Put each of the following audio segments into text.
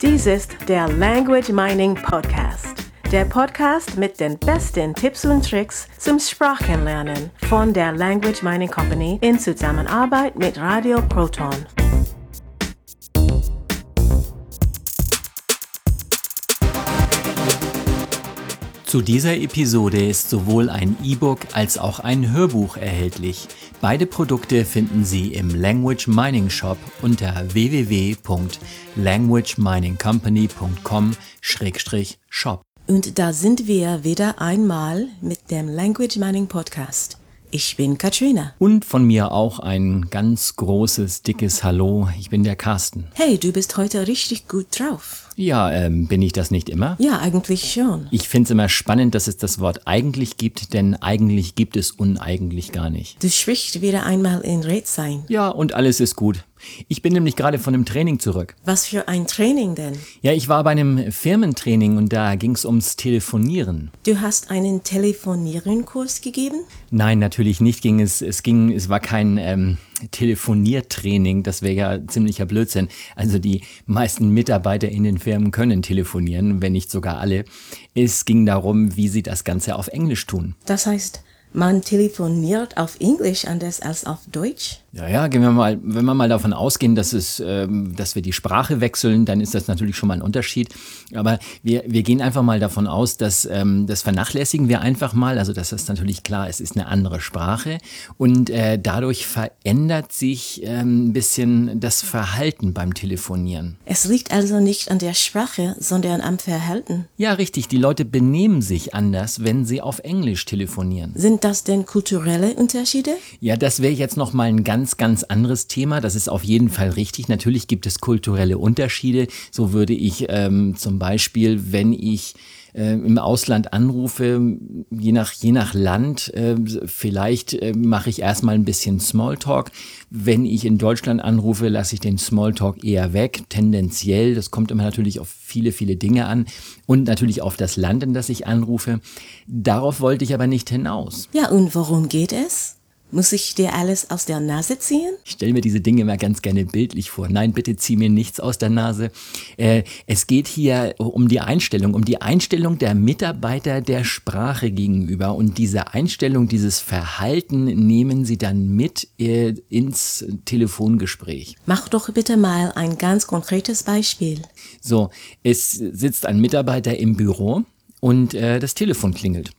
Dies ist der Language Mining Podcast. Der Podcast mit den besten Tipps und Tricks zum Sprachenlernen von der Language Mining Company in Zusammenarbeit mit Radio Proton. Zu dieser Episode ist sowohl ein E-Book als auch ein Hörbuch erhältlich. Beide Produkte finden Sie im Language Mining Shop unter www.languageminingcompany.com-shop. Und da sind wir wieder einmal mit dem Language Mining Podcast. Ich bin Katrina. Und von mir auch ein ganz großes, dickes Hallo. Ich bin der Carsten. Hey, du bist heute richtig gut drauf. Ja, ähm, bin ich das nicht immer? Ja, eigentlich schon. Ich finde es immer spannend, dass es das Wort eigentlich gibt, denn eigentlich gibt es uneigentlich gar nicht. Du sprichst wieder einmal in Redsein. Ja, und alles ist gut. Ich bin nämlich gerade von einem Training zurück. Was für ein Training denn? Ja, ich war bei einem Firmentraining und da ging es ums Telefonieren. Du hast einen Telefonierenkurs gegeben? Nein, natürlich nicht ging es. Es ging, es war kein ähm, Telefoniertraining, das wäre ja ziemlicher Blödsinn. Also die meisten Mitarbeiter in den Firmen können telefonieren, wenn nicht sogar alle. Es ging darum, wie sie das Ganze auf Englisch tun. Das heißt, man telefoniert auf Englisch anders als auf Deutsch? Ja, ja, gehen wir mal, wenn wir mal davon ausgehen, dass, es, ähm, dass wir die Sprache wechseln, dann ist das natürlich schon mal ein Unterschied. Aber wir, wir gehen einfach mal davon aus, dass ähm, das vernachlässigen wir einfach mal. Also das ist natürlich klar, es ist eine andere Sprache und äh, dadurch verändert sich ähm, ein bisschen das Verhalten beim Telefonieren. Es liegt also nicht an der Sprache, sondern am Verhalten. Ja, richtig. Die Leute benehmen sich anders, wenn sie auf Englisch telefonieren. Sind das denn kulturelle Unterschiede? Ja, das wäre jetzt noch mal ein ganz ganz, ganz anderes Thema. Das ist auf jeden Fall richtig. Natürlich gibt es kulturelle Unterschiede. So würde ich ähm, zum Beispiel, wenn ich äh, im Ausland anrufe, je nach, je nach Land, äh, vielleicht äh, mache ich erstmal ein bisschen Smalltalk. Wenn ich in Deutschland anrufe, lasse ich den Smalltalk eher weg, tendenziell. Das kommt immer natürlich auf viele, viele Dinge an und natürlich auf das Land, in das ich anrufe. Darauf wollte ich aber nicht hinaus. Ja, und worum geht es? Muss ich dir alles aus der Nase ziehen? Ich stelle mir diese Dinge immer ganz gerne bildlich vor. Nein, bitte zieh mir nichts aus der Nase. Äh, es geht hier um die Einstellung, um die Einstellung der Mitarbeiter der Sprache gegenüber. Und diese Einstellung, dieses Verhalten nehmen sie dann mit äh, ins Telefongespräch. Mach doch bitte mal ein ganz konkretes Beispiel. So, es sitzt ein Mitarbeiter im Büro und äh, das Telefon klingelt.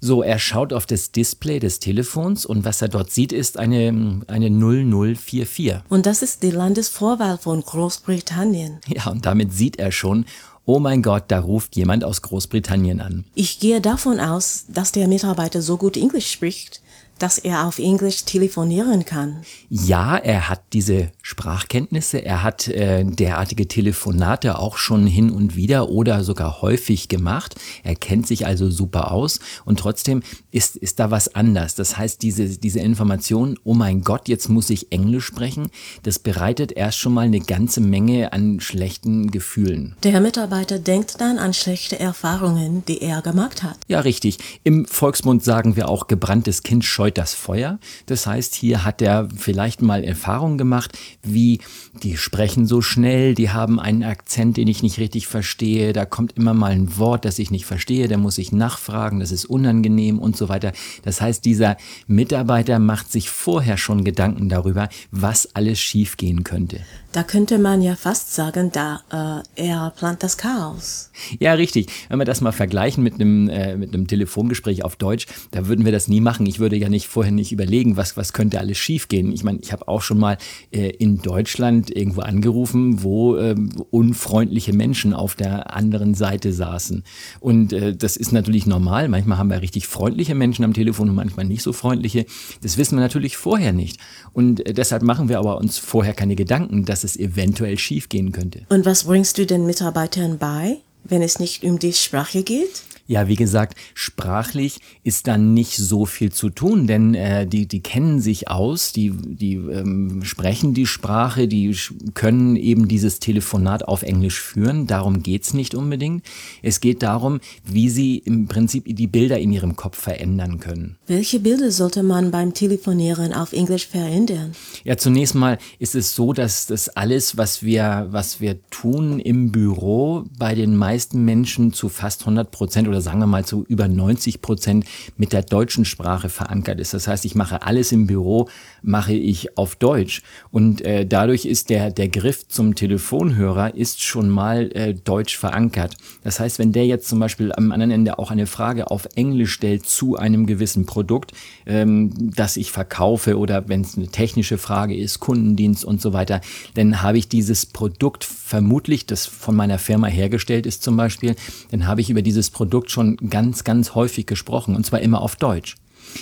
So, er schaut auf das Display des Telefons und was er dort sieht, ist eine, eine 0044. Und das ist die Landesvorwahl von Großbritannien. Ja, und damit sieht er schon, oh mein Gott, da ruft jemand aus Großbritannien an. Ich gehe davon aus, dass der Mitarbeiter so gut Englisch spricht, dass er auf Englisch telefonieren kann. Ja, er hat diese Sprachkenntnisse, er hat äh, derartige Telefonate auch schon hin und wieder oder sogar häufig gemacht. Er kennt sich also super aus und trotzdem ist, ist da was anders. Das heißt, diese, diese Information, oh mein Gott, jetzt muss ich Englisch sprechen, das bereitet erst schon mal eine ganze Menge an schlechten Gefühlen. Der Mitarbeiter denkt dann an schlechte Erfahrungen, die er gemacht hat. Ja, richtig. Im Volksmund sagen wir auch gebranntes Kind scheut scheut das Feuer. Das heißt, hier hat er vielleicht mal Erfahrung gemacht, wie die sprechen so schnell, die haben einen Akzent, den ich nicht richtig verstehe, da kommt immer mal ein Wort, das ich nicht verstehe, da muss ich nachfragen, das ist unangenehm und so weiter. Das heißt, dieser Mitarbeiter macht sich vorher schon Gedanken darüber, was alles schiefgehen könnte. Da könnte man ja fast sagen, da äh, er plant das Chaos. Ja, richtig. Wenn wir das mal vergleichen mit einem, äh, mit einem Telefongespräch auf Deutsch, da würden wir das nie machen. Ich würde ja nicht vorher nicht überlegen, was, was könnte alles schiefgehen. Ich meine, ich habe auch schon mal äh, in Deutschland irgendwo angerufen, wo äh, unfreundliche Menschen auf der anderen Seite saßen. Und äh, das ist natürlich normal. Manchmal haben wir richtig freundliche Menschen am Telefon und manchmal nicht so freundliche. Das wissen wir natürlich vorher nicht. Und äh, deshalb machen wir aber uns vorher keine Gedanken, dass es eventuell schiefgehen könnte. Und was bringst du den Mitarbeitern bei, wenn es nicht um die Sprache geht? Ja, wie gesagt, sprachlich ist da nicht so viel zu tun, denn äh, die, die kennen sich aus, die, die ähm, sprechen die Sprache, die können eben dieses Telefonat auf Englisch führen. Darum geht's nicht unbedingt. Es geht darum, wie sie im Prinzip die Bilder in ihrem Kopf verändern können. Welche Bilder sollte man beim Telefonieren auf Englisch verändern? Ja, zunächst mal ist es so, dass das alles, was wir, was wir tun im Büro, bei den meisten Menschen zu fast 100 Prozent oder oder sagen wir mal zu über 90 Prozent mit der deutschen Sprache verankert ist. Das heißt, ich mache alles im Büro, mache ich auf Deutsch. Und äh, dadurch ist der, der Griff zum Telefonhörer ist schon mal äh, deutsch verankert. Das heißt, wenn der jetzt zum Beispiel am anderen Ende auch eine Frage auf Englisch stellt zu einem gewissen Produkt, ähm, das ich verkaufe oder wenn es eine technische Frage ist, Kundendienst und so weiter, dann habe ich dieses Produkt vermutlich, das von meiner Firma hergestellt ist zum Beispiel, dann habe ich über dieses Produkt Schon ganz, ganz häufig gesprochen und zwar immer auf Deutsch.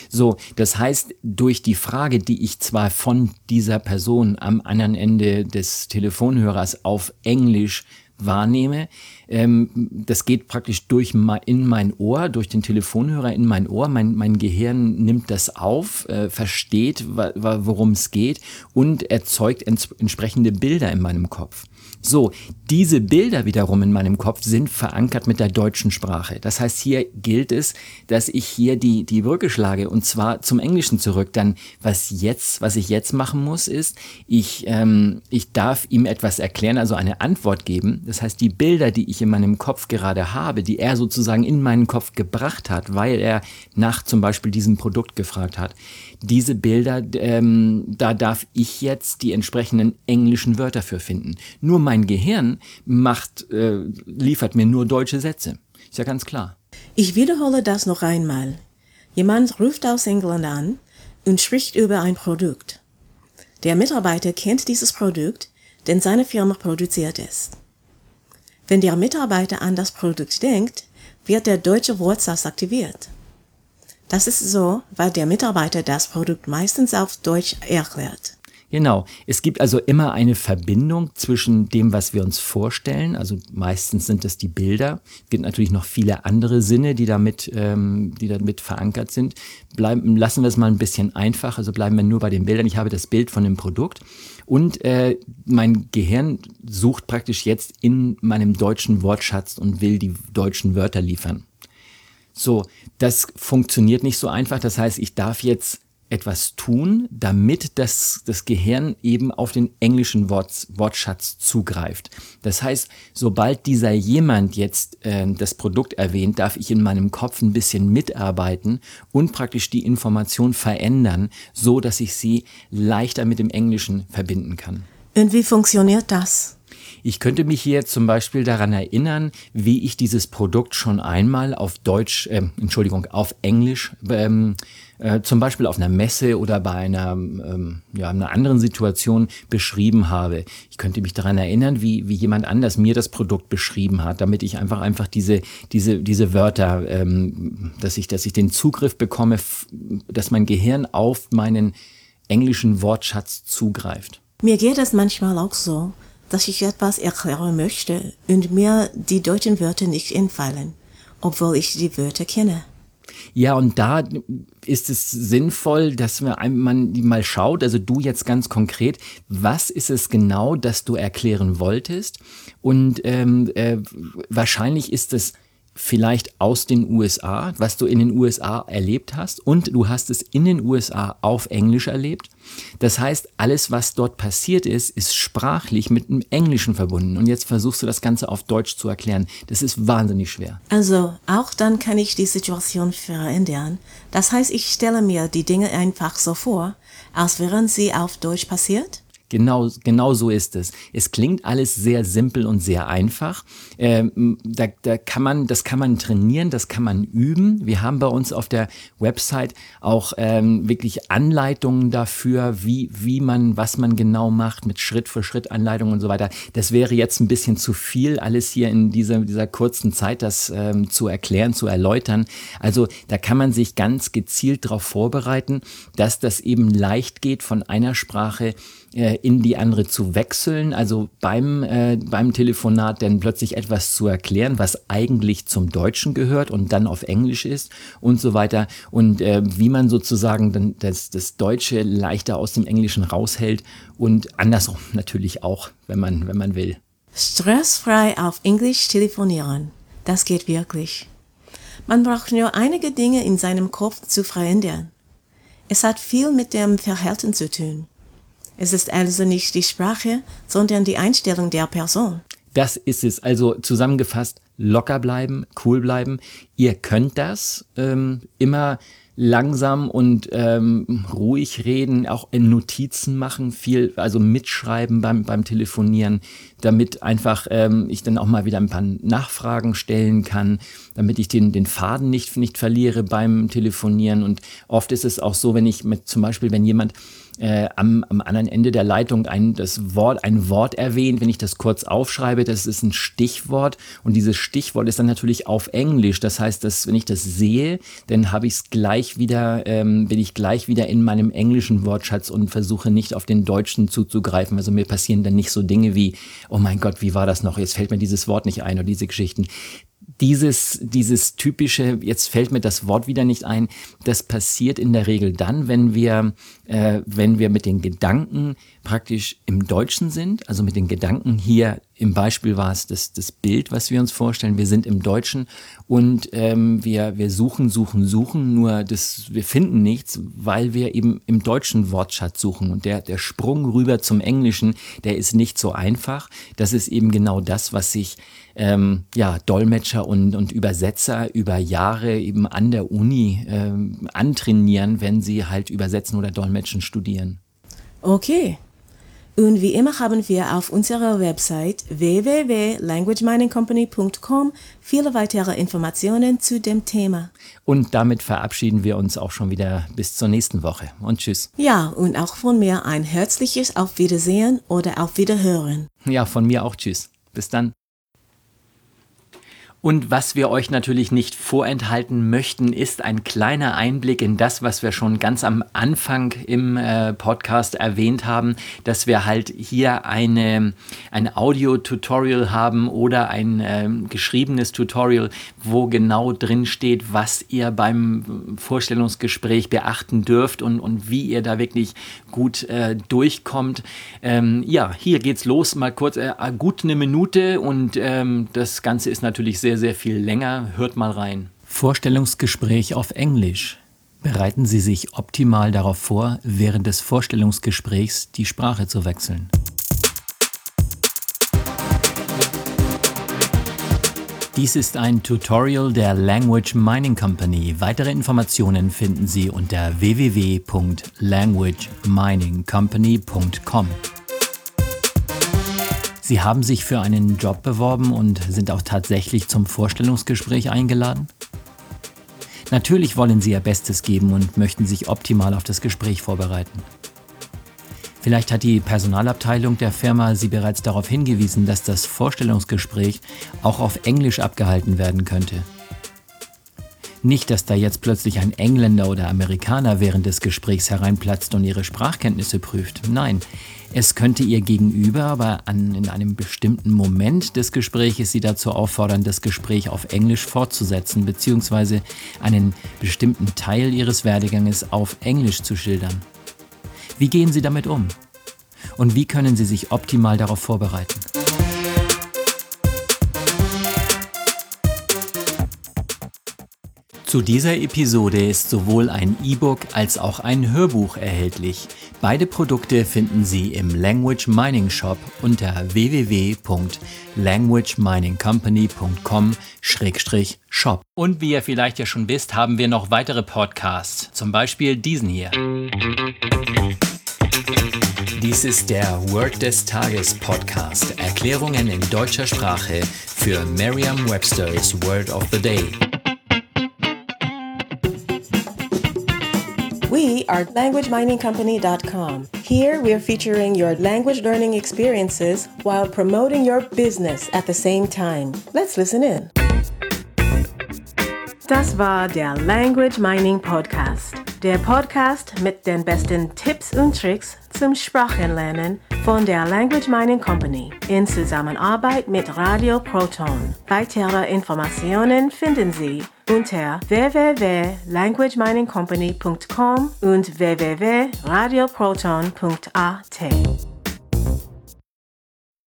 So, das heißt, durch die Frage, die ich zwar von dieser Person am anderen Ende des Telefonhörers auf Englisch wahrnehme, ähm, das geht praktisch durch in mein Ohr, durch den Telefonhörer in mein Ohr. Mein, mein Gehirn nimmt das auf, äh, versteht, worum es geht und erzeugt ents entsprechende Bilder in meinem Kopf. So, diese Bilder wiederum in meinem Kopf sind verankert mit der deutschen Sprache. Das heißt, hier gilt es, dass ich hier die, die Brücke schlage und zwar zum Englischen zurück. Dann, was jetzt, was ich jetzt machen muss, ist, ich, ähm, ich darf ihm etwas erklären, also eine Antwort geben. Das heißt, die Bilder, die ich in meinem Kopf gerade habe, die er sozusagen in meinen Kopf gebracht hat, weil er nach zum Beispiel diesem Produkt gefragt hat, diese Bilder, ähm, da darf ich jetzt die entsprechenden englischen Wörter für finden. Nur mein Gehirn macht, äh, liefert mir nur deutsche Sätze. Ist ja ganz klar. Ich wiederhole das noch einmal. Jemand ruft aus England an und spricht über ein Produkt. Der Mitarbeiter kennt dieses Produkt, denn seine Firma produziert es. Wenn der Mitarbeiter an das Produkt denkt, wird der deutsche Wortsatz aktiviert. Das ist so, weil der Mitarbeiter das Produkt meistens auf Deutsch erklärt. Genau. Es gibt also immer eine Verbindung zwischen dem, was wir uns vorstellen. Also meistens sind es die Bilder. Es gibt natürlich noch viele andere Sinne, die damit, ähm, die damit verankert sind. Bleiben, lassen wir es mal ein bisschen einfach. Also bleiben wir nur bei den Bildern. Ich habe das Bild von dem Produkt und äh, mein Gehirn sucht praktisch jetzt in meinem deutschen Wortschatz und will die deutschen Wörter liefern. So, das funktioniert nicht so einfach. Das heißt, ich darf jetzt etwas tun, damit das, das Gehirn eben auf den englischen Wort, Wortschatz zugreift. Das heißt, sobald dieser jemand jetzt äh, das Produkt erwähnt, darf ich in meinem Kopf ein bisschen mitarbeiten und praktisch die Information verändern, so dass ich sie leichter mit dem Englischen verbinden kann. Und wie funktioniert das? Ich könnte mich hier zum Beispiel daran erinnern, wie ich dieses Produkt schon einmal auf Deutsch, äh, Entschuldigung, auf Englisch, ähm, äh, zum Beispiel auf einer Messe oder bei einer, ähm, ja, einer anderen Situation beschrieben habe. Ich könnte mich daran erinnern, wie, wie jemand anders mir das Produkt beschrieben hat, damit ich einfach einfach diese, diese, diese Wörter, ähm, dass ich, dass ich den Zugriff bekomme, dass mein Gehirn auf meinen englischen Wortschatz zugreift. Mir geht es manchmal auch so, dass ich etwas erklären möchte und mir die deutschen Wörter nicht entfallen, obwohl ich die Wörter kenne. Ja, und da ist es sinnvoll, dass man mal schaut, also du jetzt ganz konkret, was ist es genau, das du erklären wolltest? Und ähm, äh, wahrscheinlich ist es vielleicht aus den USA, was du in den USA erlebt hast und du hast es in den USA auf Englisch erlebt. Das heißt, alles, was dort passiert ist, ist sprachlich mit dem Englischen verbunden. Und jetzt versuchst du das Ganze auf Deutsch zu erklären. Das ist wahnsinnig schwer. Also, auch dann kann ich die Situation verändern. Das heißt, ich stelle mir die Dinge einfach so vor, als wären sie auf Deutsch passiert Genau, genau so ist es. Es klingt alles sehr simpel und sehr einfach. Ähm, da, da kann man, das kann man trainieren, das kann man üben. Wir haben bei uns auf der Website auch ähm, wirklich Anleitungen dafür, wie, wie man, was man genau macht mit Schritt für Schritt Anleitungen und so weiter. Das wäre jetzt ein bisschen zu viel, alles hier in dieser, dieser kurzen Zeit, das ähm, zu erklären, zu erläutern. Also da kann man sich ganz gezielt darauf vorbereiten, dass das eben leicht geht von einer Sprache äh, in die andere zu wechseln, also beim, äh, beim Telefonat dann plötzlich etwas zu erklären, was eigentlich zum Deutschen gehört und dann auf Englisch ist und so weiter. Und äh, wie man sozusagen dann das, das Deutsche leichter aus dem Englischen raushält und andersrum natürlich auch, wenn man, wenn man will. Stressfrei auf Englisch telefonieren. Das geht wirklich. Man braucht nur einige Dinge in seinem Kopf zu verändern. Es hat viel mit dem Verhalten zu tun. Es ist also nicht die Sprache, sondern die Einstellung der Person. Das ist es. Also zusammengefasst, locker bleiben, cool bleiben. Ihr könnt das ähm, immer langsam und ähm, ruhig reden, auch in Notizen machen, viel, also mitschreiben beim, beim Telefonieren, damit einfach ähm, ich dann auch mal wieder ein paar Nachfragen stellen kann, damit ich den, den Faden nicht, nicht verliere beim Telefonieren. Und oft ist es auch so, wenn ich mit zum Beispiel, wenn jemand äh, am, am anderen Ende der Leitung ein, das Wort, ein Wort erwähnt, wenn ich das kurz aufschreibe, das ist ein Stichwort und dieses Stichwort ist dann natürlich auf Englisch. Das heißt, dass wenn ich das sehe, dann habe ich es gleich wieder, ähm, bin ich gleich wieder in meinem englischen Wortschatz und versuche nicht auf den deutschen zuzugreifen. Also mir passieren dann nicht so Dinge wie, oh mein Gott, wie war das noch? Jetzt fällt mir dieses Wort nicht ein oder diese Geschichten dieses, dieses typische, jetzt fällt mir das Wort wieder nicht ein, das passiert in der Regel dann, wenn wir, äh, wenn wir mit den Gedanken praktisch im Deutschen sind, also mit den Gedanken hier im Beispiel war es das, das Bild, was wir uns vorstellen. Wir sind im Deutschen und ähm, wir, wir suchen, suchen, suchen, nur das, wir finden nichts, weil wir eben im deutschen Wortschatz suchen. Und der, der Sprung rüber zum Englischen, der ist nicht so einfach. Das ist eben genau das, was sich ähm, ja, Dolmetscher und, und Übersetzer über Jahre eben an der Uni ähm, antrainieren, wenn sie halt übersetzen oder Dolmetschen studieren. Okay. Und wie immer haben wir auf unserer Website www.languageminingcompany.com viele weitere Informationen zu dem Thema. Und damit verabschieden wir uns auch schon wieder bis zur nächsten Woche. Und tschüss. Ja, und auch von mir ein herzliches Auf Wiedersehen oder Auf Wiederhören. Ja, von mir auch tschüss. Bis dann. Und was wir euch natürlich nicht vorenthalten möchten, ist ein kleiner Einblick in das, was wir schon ganz am Anfang im äh, Podcast erwähnt haben, dass wir halt hier eine, ein Audio-Tutorial haben oder ein äh, geschriebenes Tutorial, wo genau drin steht, was ihr beim Vorstellungsgespräch beachten dürft und, und wie ihr da wirklich gut äh, durchkommt. Ähm, ja, hier geht's los, mal kurz, äh, gut eine Minute und ähm, das Ganze ist natürlich sehr sehr, sehr viel länger. Hört mal rein. Vorstellungsgespräch auf Englisch. Bereiten Sie sich optimal darauf vor, während des Vorstellungsgesprächs die Sprache zu wechseln. Dies ist ein Tutorial der Language Mining Company. Weitere Informationen finden Sie unter www.languageminingcompany.com. Sie haben sich für einen Job beworben und sind auch tatsächlich zum Vorstellungsgespräch eingeladen? Natürlich wollen Sie Ihr Bestes geben und möchten sich optimal auf das Gespräch vorbereiten. Vielleicht hat die Personalabteilung der Firma Sie bereits darauf hingewiesen, dass das Vorstellungsgespräch auch auf Englisch abgehalten werden könnte. Nicht, dass da jetzt plötzlich ein Engländer oder Amerikaner während des Gesprächs hereinplatzt und ihre Sprachkenntnisse prüft. Nein, es könnte ihr gegenüber aber an, in einem bestimmten Moment des Gesprächs sie dazu auffordern, das Gespräch auf Englisch fortzusetzen bzw. einen bestimmten Teil ihres Werdeganges auf Englisch zu schildern. Wie gehen Sie damit um? Und wie können Sie sich optimal darauf vorbereiten? Zu dieser Episode ist sowohl ein E-Book als auch ein Hörbuch erhältlich. Beide Produkte finden Sie im Language Mining Shop unter www.languageminingcompany.com-shop. Und wie ihr vielleicht ja schon wisst, haben wir noch weitere Podcasts, zum Beispiel diesen hier. Dies ist der Word des Tages Podcast. Erklärungen in deutscher Sprache für Merriam-Webster's Word of the Day. We are languageminingcompany.com. Here we are featuring your language learning experiences while promoting your business at the same time. Let's listen in. Das war der Language Mining Podcast. Der Podcast mit den besten Tipps und Tricks zum Sprachenlernen von der Language Mining Company in Zusammenarbeit mit Radio Proton. Weitere Informationen finden Sie unter www.languageminingcompany.com und www.radioproton.at.